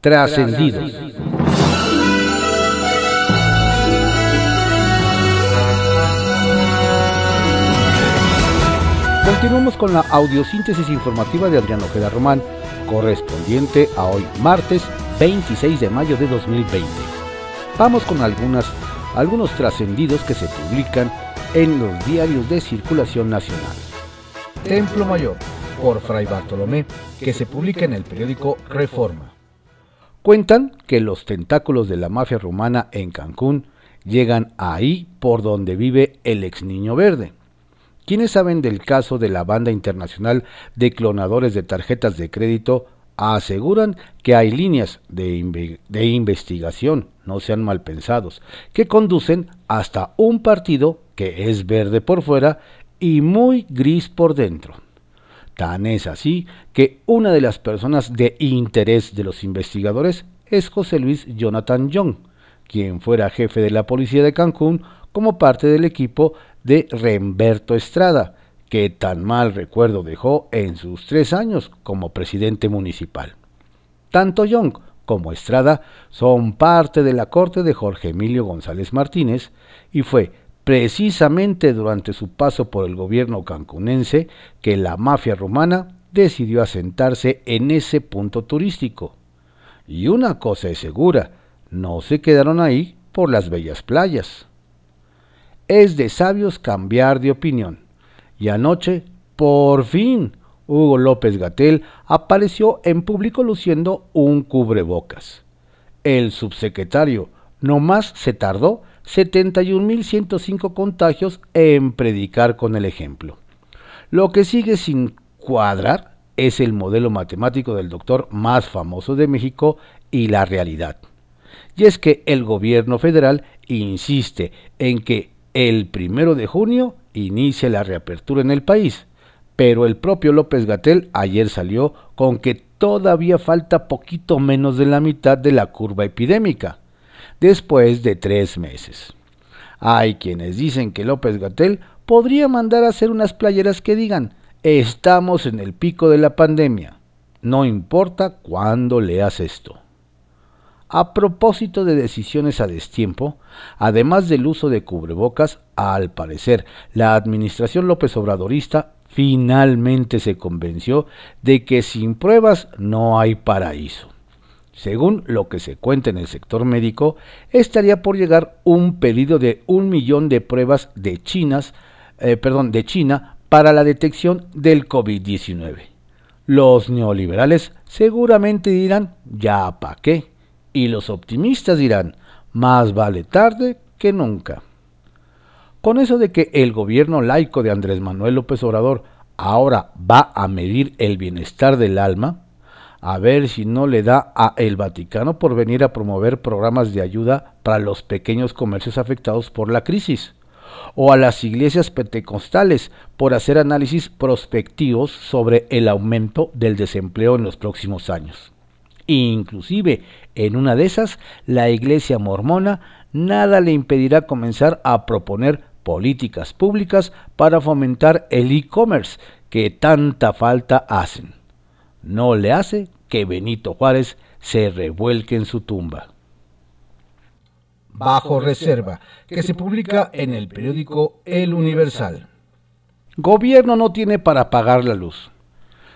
Trascendidos. Continuamos con la audiosíntesis informativa de Adrián Ojeda Román, correspondiente a hoy martes 26 de mayo de 2020. Vamos con algunas, algunos trascendidos que se publican en los diarios de circulación nacional. Templo Mayor, por Fray Bartolomé, que se publica en el periódico Reforma. Cuentan que los tentáculos de la mafia rumana en Cancún llegan ahí por donde vive el ex niño verde. Quienes saben del caso de la banda internacional de clonadores de tarjetas de crédito aseguran que hay líneas de, de, investigación, no sean mal pensados, que conducen hasta un partido que es verde por fuera y muy gris por dentro. Tan es así que una de las personas de interés de los investigadores es José Luis Jonathan Young, quien fuera jefe de la policía de Cancún como parte del equipo de Remberto Estrada, que tan mal recuerdo dejó en sus tres años como presidente municipal. Tanto Young como Estrada son parte de la corte de Jorge Emilio González Martínez y fue precisamente durante su paso por el gobierno cancunense que la mafia romana decidió asentarse en ese punto turístico. Y una cosa es segura, no se quedaron ahí por las bellas playas. Es de sabios cambiar de opinión. Y anoche, por fin, Hugo López Gatel apareció en público luciendo un cubrebocas. El subsecretario nomás se tardó 71.105 contagios en predicar con el ejemplo. Lo que sigue sin cuadrar es el modelo matemático del doctor más famoso de México y la realidad. Y es que el gobierno federal insiste en que el primero de junio inicia la reapertura en el país, pero el propio López Gatel ayer salió con que todavía falta poquito menos de la mitad de la curva epidémica después de tres meses. Hay quienes dicen que López Gatel podría mandar a hacer unas playeras que digan, estamos en el pico de la pandemia, no importa cuándo leas esto. A propósito de decisiones a destiempo, además del uso de cubrebocas, al parecer la administración López Obradorista finalmente se convenció de que sin pruebas no hay paraíso. Según lo que se cuenta en el sector médico, estaría por llegar un pedido de un millón de pruebas de, eh, China para la detección del COVID-19. Los neoliberales seguramente dirán, ya pa' qué, y los optimistas dirán, más vale tarde que nunca. Con eso de que el gobierno laico de Andrés Manuel López Obrador ahora va a medir el bienestar del alma, a ver si no le da a el Vaticano por venir a promover programas de ayuda para los pequeños comercios afectados por la crisis, o a las iglesias pentecostales por hacer análisis prospectivos sobre el aumento del desempleo en los próximos años. Inclusive, en una de esas, la iglesia mormona nada le impedirá comenzar a proponer políticas públicas para fomentar el e-commerce que tanta falta hacen no le hace que Benito Juárez se revuelque en su tumba. Bajo reserva, que se publica en el periódico El Universal. Gobierno no tiene para pagar la luz.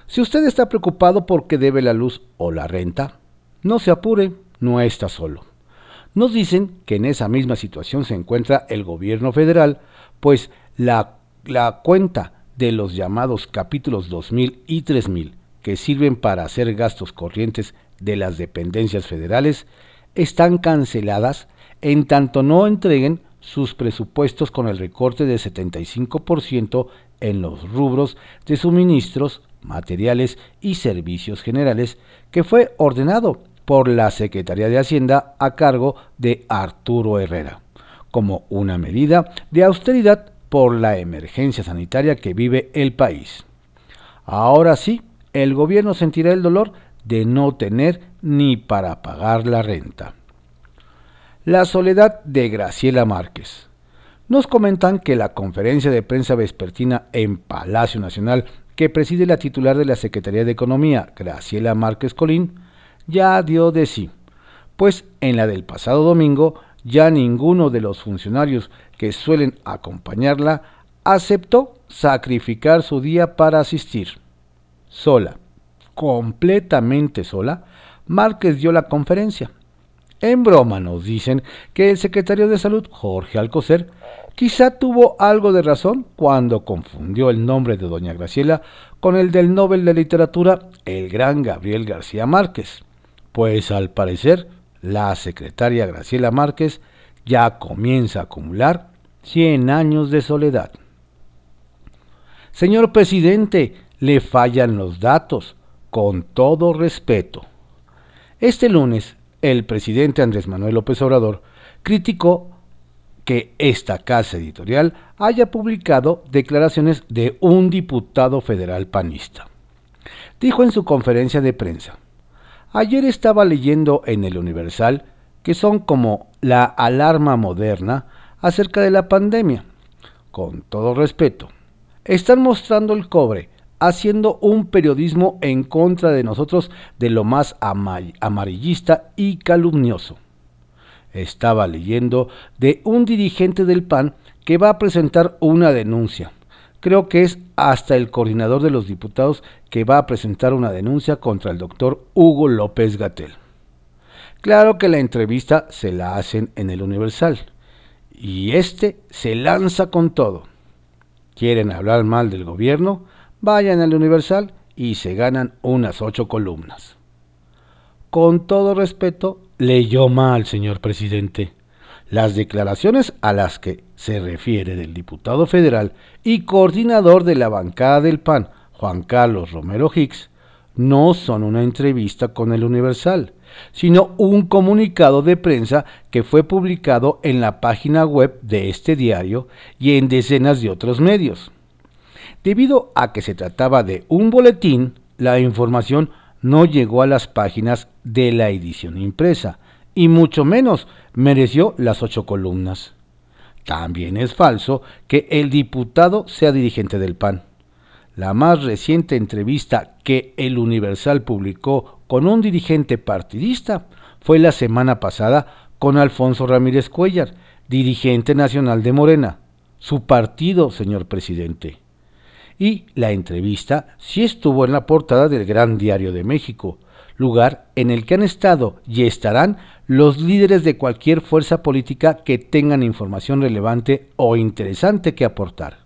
Si usted está preocupado porque debe la luz o la renta, no se apure, no está solo. Nos dicen que en esa misma situación se encuentra el gobierno federal, pues la, la cuenta de los llamados capítulos 2000 y 3000 que sirven para hacer gastos corrientes de las dependencias federales están canceladas en tanto no entreguen sus presupuestos con el recorte de 75% en los rubros de suministros, materiales y servicios generales que fue ordenado por la Secretaría de Hacienda a cargo de Arturo Herrera, como una medida de austeridad por la emergencia sanitaria que vive el país. Ahora sí, el gobierno sentirá el dolor de no tener ni para pagar la renta. La soledad de Graciela Márquez. Nos comentan que la conferencia de prensa vespertina en Palacio Nacional que preside la titular de la Secretaría de Economía, Graciela Márquez Colín, ya dio de sí, pues en la del pasado domingo ya ninguno de los funcionarios que suelen acompañarla aceptó sacrificar su día para asistir. Sola, completamente sola, Márquez dio la conferencia. En broma nos dicen que el secretario de Salud, Jorge Alcocer, quizá tuvo algo de razón cuando confundió el nombre de doña Graciela con el del Nobel de Literatura, el gran Gabriel García Márquez, pues al parecer la secretaria Graciela Márquez ya comienza a acumular 100 años de soledad. Señor presidente, le fallan los datos, con todo respeto. Este lunes, el presidente Andrés Manuel López Obrador criticó que esta casa editorial haya publicado declaraciones de un diputado federal panista. Dijo en su conferencia de prensa, ayer estaba leyendo en el Universal que son como la alarma moderna acerca de la pandemia. Con todo respeto, están mostrando el cobre, haciendo un periodismo en contra de nosotros de lo más amarillista y calumnioso. Estaba leyendo de un dirigente del PAN que va a presentar una denuncia. Creo que es hasta el coordinador de los diputados que va a presentar una denuncia contra el doctor Hugo López Gatel. Claro que la entrevista se la hacen en el Universal y este se lanza con todo. Quieren hablar mal del gobierno, vayan al Universal y se ganan unas ocho columnas. Con todo respeto, leyó mal, señor presidente. Las declaraciones a las que se refiere del diputado federal y coordinador de la bancada del PAN, Juan Carlos Romero Hicks, no son una entrevista con el Universal, sino un comunicado de prensa que fue publicado en la página web de este diario y en decenas de otros medios. Debido a que se trataba de un boletín, la información no llegó a las páginas de la edición impresa, y mucho menos mereció las ocho columnas. También es falso que el diputado sea dirigente del PAN. La más reciente entrevista que el Universal publicó con un dirigente partidista fue la semana pasada con Alfonso Ramírez Cuellar, dirigente nacional de Morena, su partido, señor presidente. Y la entrevista sí estuvo en la portada del Gran Diario de México, lugar en el que han estado y estarán los líderes de cualquier fuerza política que tengan información relevante o interesante que aportar.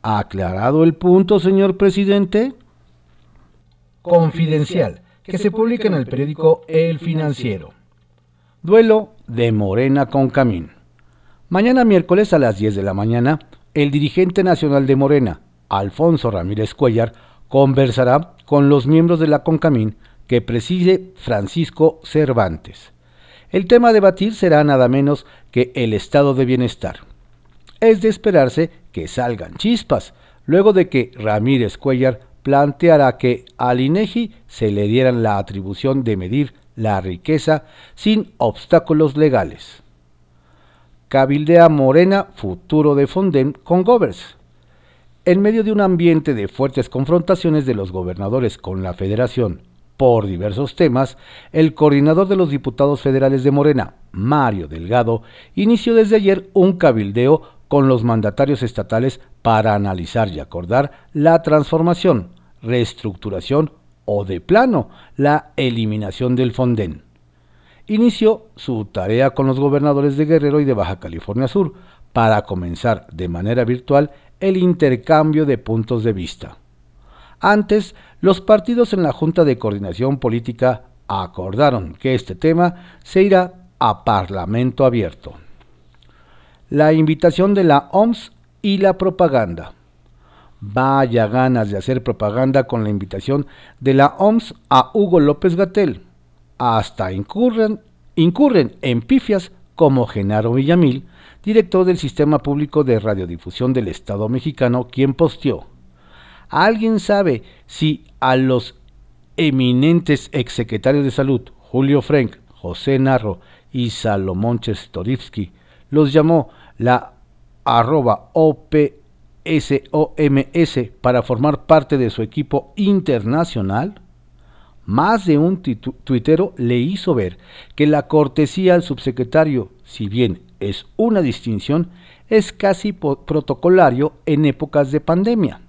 ¿Aclarado el punto, señor presidente? Confidencial que se publica en el periódico El Financiero. Duelo de Morena con Camín. Mañana miércoles a las 10 de la mañana, el dirigente nacional de Morena, Alfonso Ramírez Cuellar, conversará con los miembros de la CONCAMIN que preside Francisco Cervantes. El tema a debatir será nada menos que el estado de bienestar. Es de esperarse que salgan chispas, luego de que Ramírez Cuellar planteará que al INEGI se le dieran la atribución de medir la riqueza sin obstáculos legales. Cabildea Morena futuro de Fonden con Govers. En medio de un ambiente de fuertes confrontaciones de los gobernadores con la federación por diversos temas, el coordinador de los diputados federales de Morena, Mario Delgado, inició desde ayer un cabildeo con los mandatarios estatales para analizar y acordar la transformación, reestructuración o de plano la eliminación del Fonden. Inició su tarea con los gobernadores de Guerrero y de Baja California Sur para comenzar de manera virtual el intercambio de puntos de vista. Antes, los partidos en la Junta de Coordinación Política acordaron que este tema se irá a Parlamento abierto la invitación de la OMS y la propaganda. Vaya ganas de hacer propaganda con la invitación de la OMS a Hugo López Gatel. Hasta incurren, incurren en pifias como Genaro Villamil, director del Sistema Público de Radiodifusión del Estado mexicano, quien posteó. ¿Alguien sabe si a los eminentes exsecretarios de salud, Julio Frank, José Narro y Salomón Chestorivsky, los llamó la arroba OPSOMS para formar parte de su equipo internacional? más de un tuitero le hizo ver que la cortesía al subsecretario, si bien es una distinción, es casi protocolario en épocas de pandemia.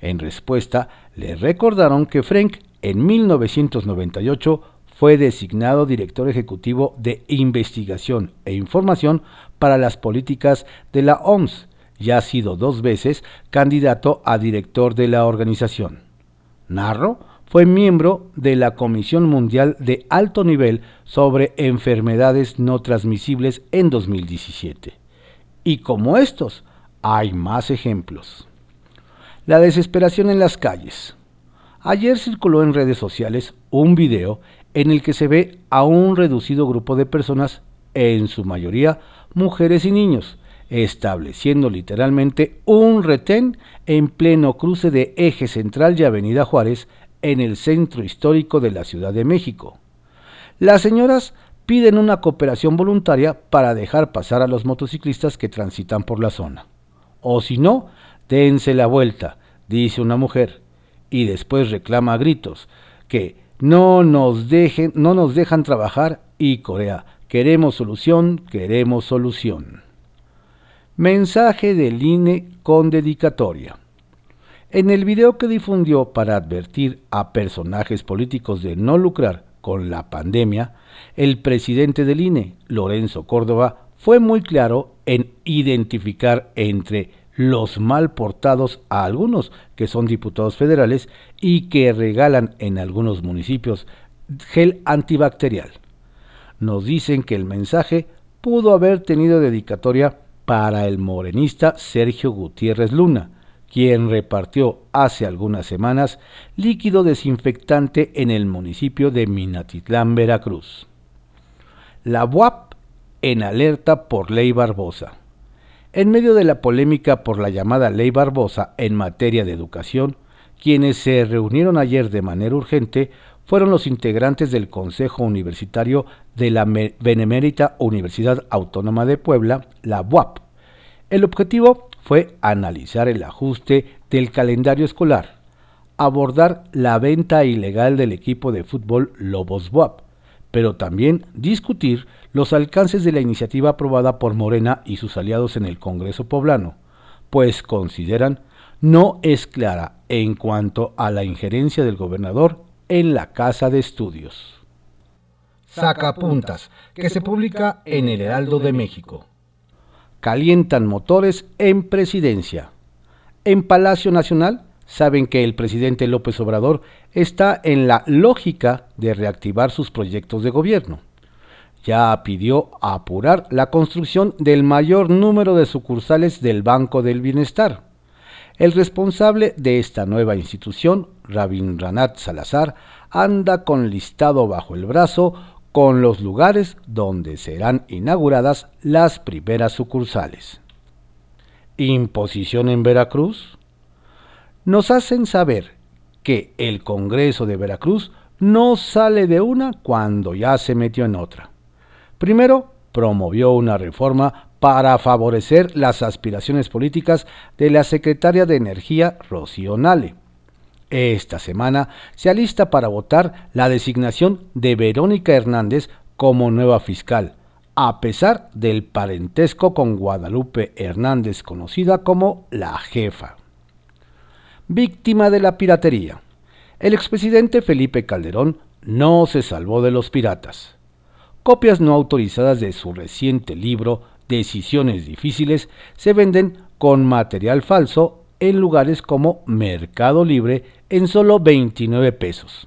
En respuesta, le recordaron que Frank en 1998 fue designado director ejecutivo de investigación e información para las políticas de la OMS y ha sido dos veces candidato a director de la organización. Narro fue miembro de la Comisión Mundial de Alto Nivel sobre Enfermedades No Transmisibles en 2017. Y como estos, hay más ejemplos. La desesperación en las calles. Ayer circuló en redes sociales un video en el que se ve a un reducido grupo de personas, en su mayoría mujeres y niños, estableciendo literalmente un retén en pleno cruce de Eje Central y Avenida Juárez en el centro histórico de la Ciudad de México. Las señoras piden una cooperación voluntaria para dejar pasar a los motociclistas que transitan por la zona. O si no, dense la vuelta, dice una mujer, y después reclama a gritos que no nos dejen, no nos dejan trabajar y Corea, queremos solución, queremos solución. Mensaje del INE con dedicatoria. En el video que difundió para advertir a personajes políticos de no lucrar con la pandemia, el presidente del INE, Lorenzo Córdoba, fue muy claro en identificar entre los mal portados a algunos que son diputados federales y que regalan en algunos municipios gel antibacterial. Nos dicen que el mensaje pudo haber tenido dedicatoria para el morenista Sergio Gutiérrez Luna, quien repartió hace algunas semanas líquido desinfectante en el municipio de Minatitlán, Veracruz. La UAP en alerta por ley Barbosa. En medio de la polémica por la llamada ley Barbosa en materia de educación, quienes se reunieron ayer de manera urgente fueron los integrantes del Consejo Universitario de la Benemérita Universidad Autónoma de Puebla, la UAP. El objetivo fue analizar el ajuste del calendario escolar, abordar la venta ilegal del equipo de fútbol Lobos UAP, pero también discutir los alcances de la iniciativa aprobada por Morena y sus aliados en el Congreso poblano, pues consideran no es clara en cuanto a la injerencia del gobernador en la Casa de Estudios. Sacapuntas, que se publica en el Heraldo de México. Calientan motores en presidencia. En Palacio Nacional saben que el presidente López Obrador está en la lógica de reactivar sus proyectos de gobierno. Ya pidió apurar la construcción del mayor número de sucursales del Banco del Bienestar el responsable de esta nueva institución, Ranat Salazar, anda con listado bajo el brazo con los lugares donde serán inauguradas las primeras sucursales. Imposición en Veracruz. Nos hacen saber que el Congreso de Veracruz no sale de una cuando ya se metió en otra. Primero, promovió una reforma para favorecer las aspiraciones políticas de la secretaria de Energía, Rocío Nale. Esta semana se alista para votar la designación de Verónica Hernández como nueva fiscal, a pesar del parentesco con Guadalupe Hernández, conocida como la jefa. Víctima de la piratería. El expresidente Felipe Calderón no se salvó de los piratas. Copias no autorizadas de su reciente libro decisiones difíciles se venden con material falso en lugares como Mercado Libre en solo 29 pesos.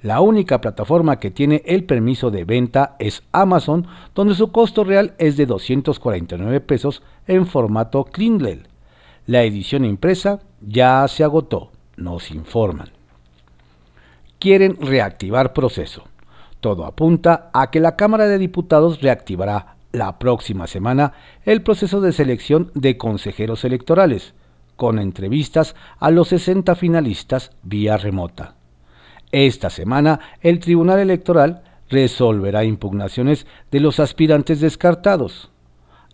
La única plataforma que tiene el permiso de venta es Amazon, donde su costo real es de 249 pesos en formato Kindle. La edición impresa ya se agotó, nos informan. Quieren reactivar proceso. Todo apunta a que la Cámara de Diputados reactivará la próxima semana el proceso de selección de consejeros electorales, con entrevistas a los 60 finalistas vía remota. Esta semana el Tribunal Electoral resolverá impugnaciones de los aspirantes descartados.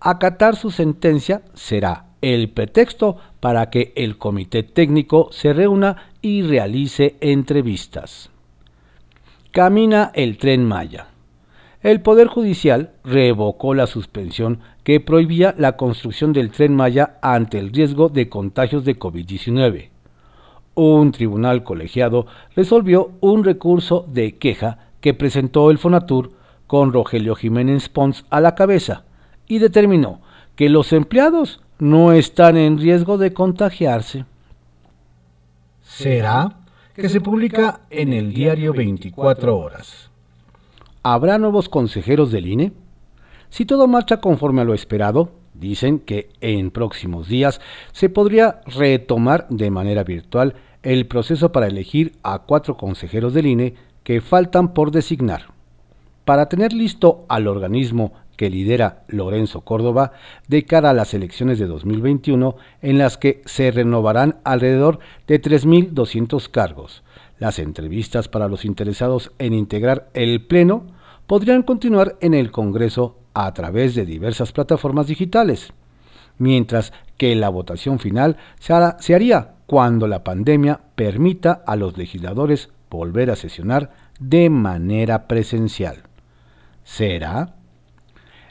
Acatar su sentencia será el pretexto para que el comité técnico se reúna y realice entrevistas. Camina el tren Maya. El Poder Judicial revocó la suspensión que prohibía la construcción del tren Maya ante el riesgo de contagios de COVID-19. Un tribunal colegiado resolvió un recurso de queja que presentó el Fonatur con Rogelio Jiménez Pons a la cabeza y determinó que los empleados no están en riesgo de contagiarse. Será que se publica en el diario 24 horas. ¿Habrá nuevos consejeros del INE? Si todo marcha conforme a lo esperado, dicen que en próximos días se podría retomar de manera virtual el proceso para elegir a cuatro consejeros del INE que faltan por designar. Para tener listo al organismo que lidera Lorenzo Córdoba de cara a las elecciones de 2021 en las que se renovarán alrededor de 3.200 cargos. Las entrevistas para los interesados en integrar el Pleno podrían continuar en el Congreso a través de diversas plataformas digitales, mientras que la votación final se, haría cuando la pandemia permita a los legisladores volver a sesionar de manera presencial. ¿Será?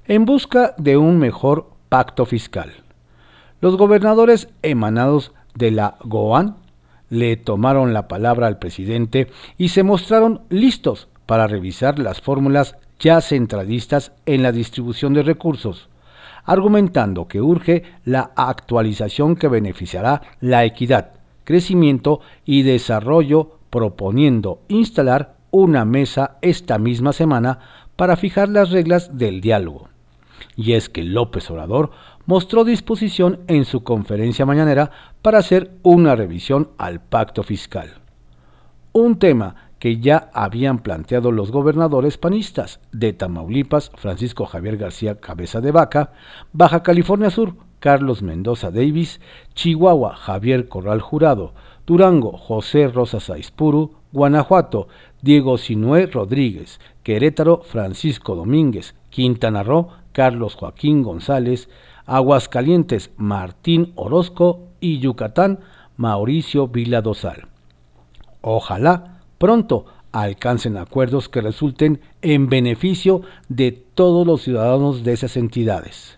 en busca de un mejor pacto fiscal. Los gobernadores emanados de la GOAN le tomaron la palabra al presidente y se mostraron listos para revisar las fórmulas ya centralistas en la distribución de recursos, argumentando que urge la actualización que beneficiará la equidad, crecimiento y desarrollo, proponiendo instalar una mesa esta misma semana para fijar las reglas del diálogo. Y es que López Obrador mostró disposición en su conferencia mañanera para hacer una revisión al pacto fiscal. Un tema que ya habían planteado los gobernadores panistas de Tamaulipas, Francisco Javier García Cabeza de Vaca, Baja California Sur, Carlos Mendoza Davis, Chihuahua, Javier Corral Jurado, Durango, José Rosa Saizpuru, Guanajuato, Diego Sinué Rodríguez, Querétaro, Francisco Domínguez, Quintana Roo, Carlos Joaquín González, Aguascalientes Martín Orozco y Yucatán Mauricio Vila Dosal. Ojalá pronto alcancen acuerdos que resulten en beneficio de todos los ciudadanos de esas entidades.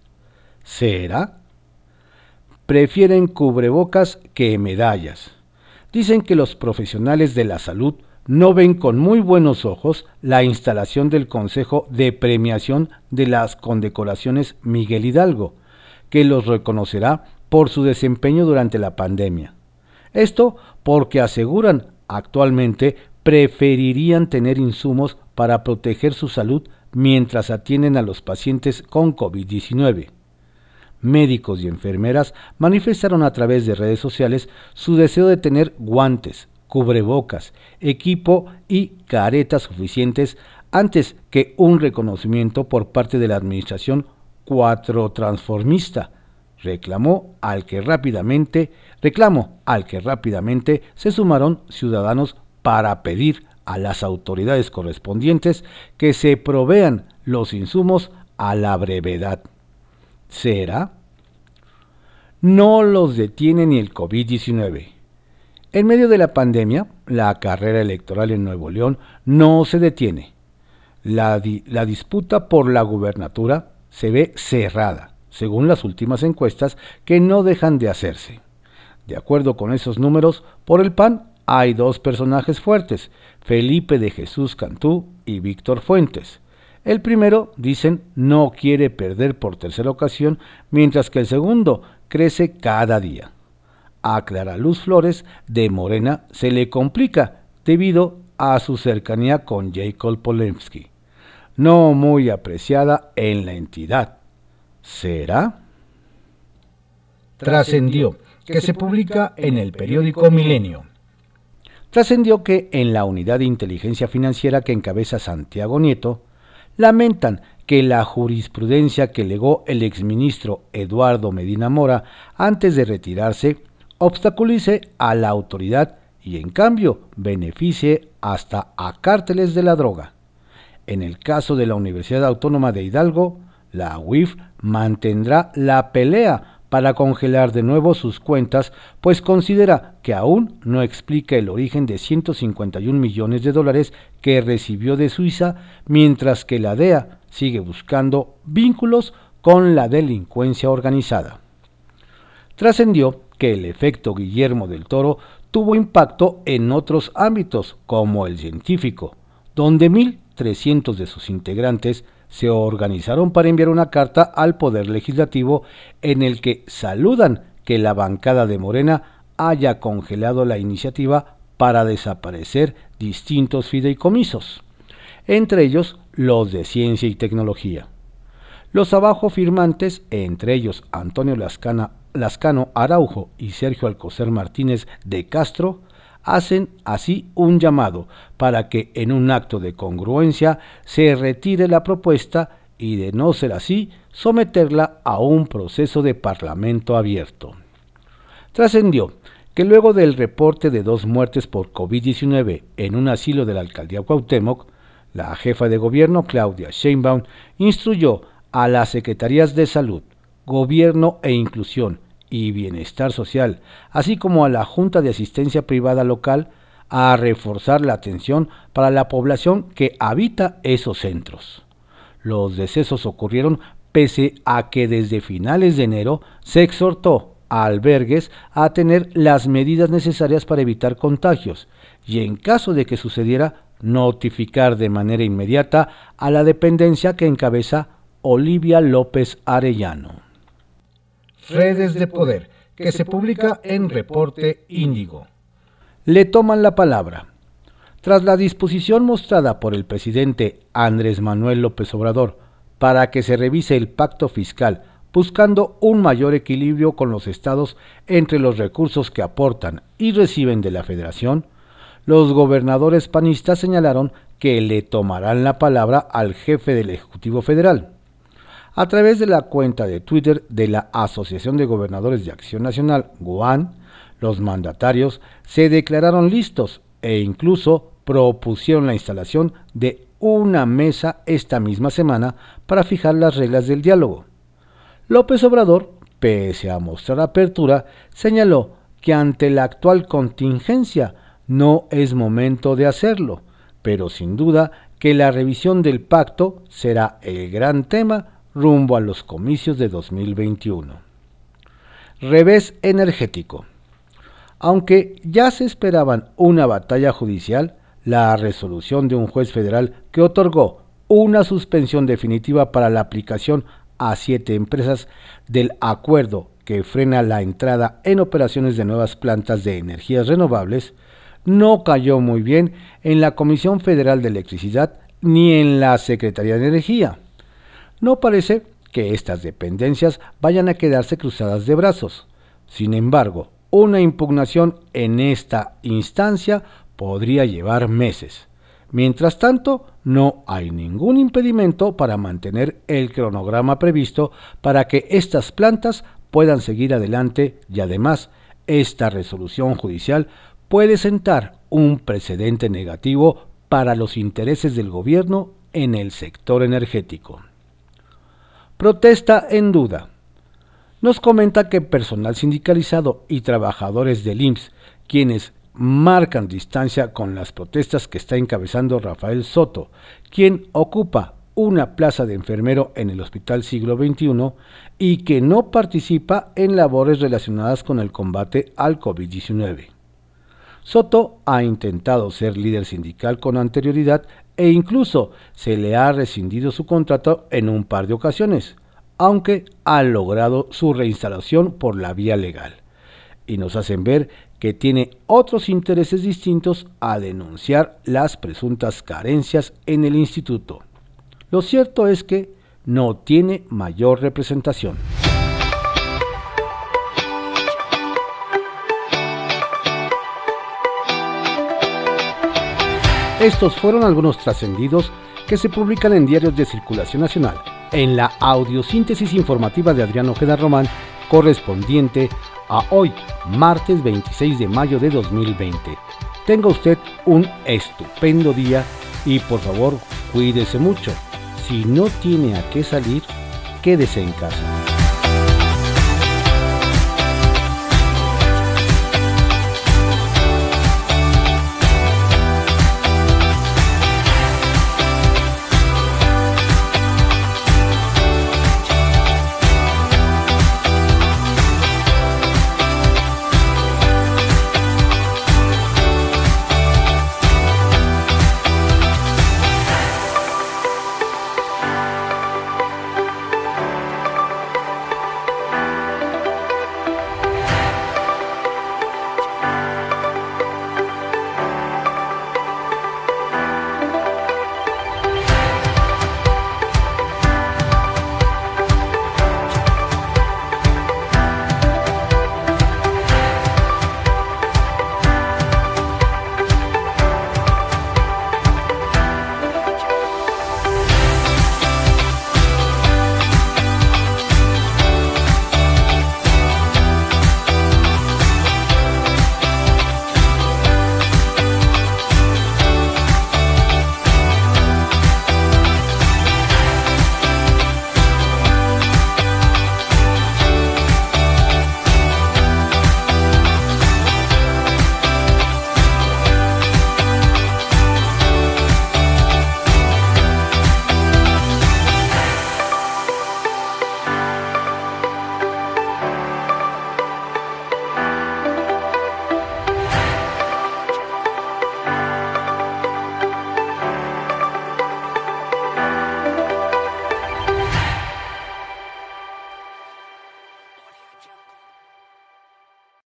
¿Será? Prefieren cubrebocas que medallas. Dicen que los profesionales de la salud no ven con muy buenos ojos la instalación del Consejo de Premiación de las Condecoraciones Miguel Hidalgo, que los reconocerá por su desempeño durante la pandemia. Esto porque aseguran actualmente preferirían tener insumos para proteger su salud mientras atienden a los pacientes con COVID-19. Médicos y enfermeras manifestaron a través de redes sociales su deseo de tener guantes, cubrebocas, equipo y caretas suficientes antes que un reconocimiento por parte de la administración cuatro transformista. Reclamó al que rápidamente, reclamó al que rápidamente se sumaron ciudadanos para pedir a las autoridades correspondientes que se provean los insumos a la brevedad. ¿Será? No los detiene ni el COVID-19 en medio de la pandemia, la carrera electoral en Nuevo León no se detiene. La, disputa por la gubernatura se ve cerrada, según las últimas encuestas que no dejan de hacerse. De acuerdo con esos números, por el PAN hay dos personajes fuertes, Felipe de Jesús Cantú y Víctor Fuentes. El primero, dicen, no quiere perder por tercera ocasión, mientras que el segundo crece cada día a Clara Luz Flores de Morena se le complica debido a su cercanía con Jacob Polemski, no muy apreciada en la entidad. ¿Será? Trascendió que se publica en el periódico Milenio. Trascendió que en la unidad de inteligencia financiera que encabeza Santiago Nieto, lamentan que la jurisprudencia que legó el exministro Eduardo Medina Mora antes de retirarse obstaculice a la autoridad y en cambio beneficie hasta a cárteles de la droga. En el caso de la Universidad Autónoma de Hidalgo, la UIF mantendrá la pelea para congelar de nuevo sus cuentas, pues considera que aún no explica el origen de 151 millones de dólares que recibió de Suiza, mientras que la DEA sigue buscando vínculos con la delincuencia organizada. Trascendió que el efecto Guillermo del Toro tuvo impacto en otros ámbitos, como el científico, donde 1.300 de sus integrantes se organizaron para enviar una carta al Poder Legislativo en el que saludan que la bancada de Morena haya congelado la iniciativa para desaparecer distintos fideicomisos, entre ellos los de ciencia y tecnología. Los abajo firmantes, entre ellos Antonio Lascano Araujo y Sergio Alcocer Martínez de Castro, hacen así un llamado para que en un acto de congruencia se retire la propuesta y de no ser así, someterla a un proceso de parlamento abierto. Trascendió que luego del reporte de dos muertes por COVID-19 en un asilo de la alcaldía Cuauhtémoc, la jefa de gobierno Claudia Sheinbaum instruyó a las secretarías de salud, gobierno e inclusión y Bienestar Social, así como a la Junta de Asistencia Privada Local, a reforzar la atención para la población que habita esos centros. Los decesos ocurrieron pese a que desde finales de enero se exhortó a albergues a tener las medidas necesarias para evitar contagios y en caso de que sucediera notificar de manera inmediata a la dependencia que encabeza Olivia López Arellano. Redes de Poder, que se publica en Reporte Índigo. Le toman la palabra. Tras la disposición mostrada por el presidente Andrés Manuel López Obrador para que se revise el pacto fiscal buscando un mayor equilibrio con los estados entre los recursos que aportan y reciben de la federación, los gobernadores panistas señalaron que le tomarán la palabra al jefe del Ejecutivo Federal. A través de la cuenta de Twitter de la Asociación de Gobernadores de Acción Nacional, GUAN, los mandatarios se declararon listos e incluso propusieron la instalación de una mesa esta misma semana para fijar las reglas del diálogo. López Obrador, pese a mostrar apertura, señaló que ante la actual contingencia no es momento de hacerlo, pero sin duda que la revisión del pacto será el gran tema rumbo a los comicios de 2021. Revés energético. Aunque ya se esperaban una batalla judicial, la resolución de un juez federal que otorgó una suspensión definitiva para la aplicación a siete empresas del acuerdo que frena la entrada en operaciones de nuevas plantas de energías renovables, no cayó muy bien en la Comisión Federal de Electricidad ni en la Secretaría de Energía. No parece que estas dependencias vayan a quedarse cruzadas de brazos. Sin embargo, una impugnación en esta instancia podría llevar meses. Mientras tanto, no hay ningún impedimento para mantener el cronograma previsto para que estas plantas puedan seguir adelante y además esta resolución judicial puede sentar un precedente negativo para los intereses del gobierno en el sector energético. Protesta en duda. Nos comenta que personal sindicalizado y trabajadores del IMSS, quienes marcan distancia con las protestas que está encabezando Rafael Soto, quien ocupa una plaza de enfermero en el Hospital Siglo XXI y que no participa en labores relacionadas con el combate al COVID-19. Soto ha intentado ser líder sindical con anterioridad e incluso se le ha rescindido su contrato en un par de ocasiones, aunque ha logrado su reinstalación por la vía legal. Y nos hacen ver que tiene otros intereses distintos a denunciar las presuntas carencias en el instituto. Lo cierto es que no tiene mayor representación. Estos fueron algunos trascendidos que se publican en diarios de circulación nacional, en la audiosíntesis informativa de Adriano Ojeda Román, correspondiente a hoy, martes 26 de mayo de 2020. Tenga usted un estupendo día y por favor cuídese mucho. Si no tiene a qué salir, quédese en casa.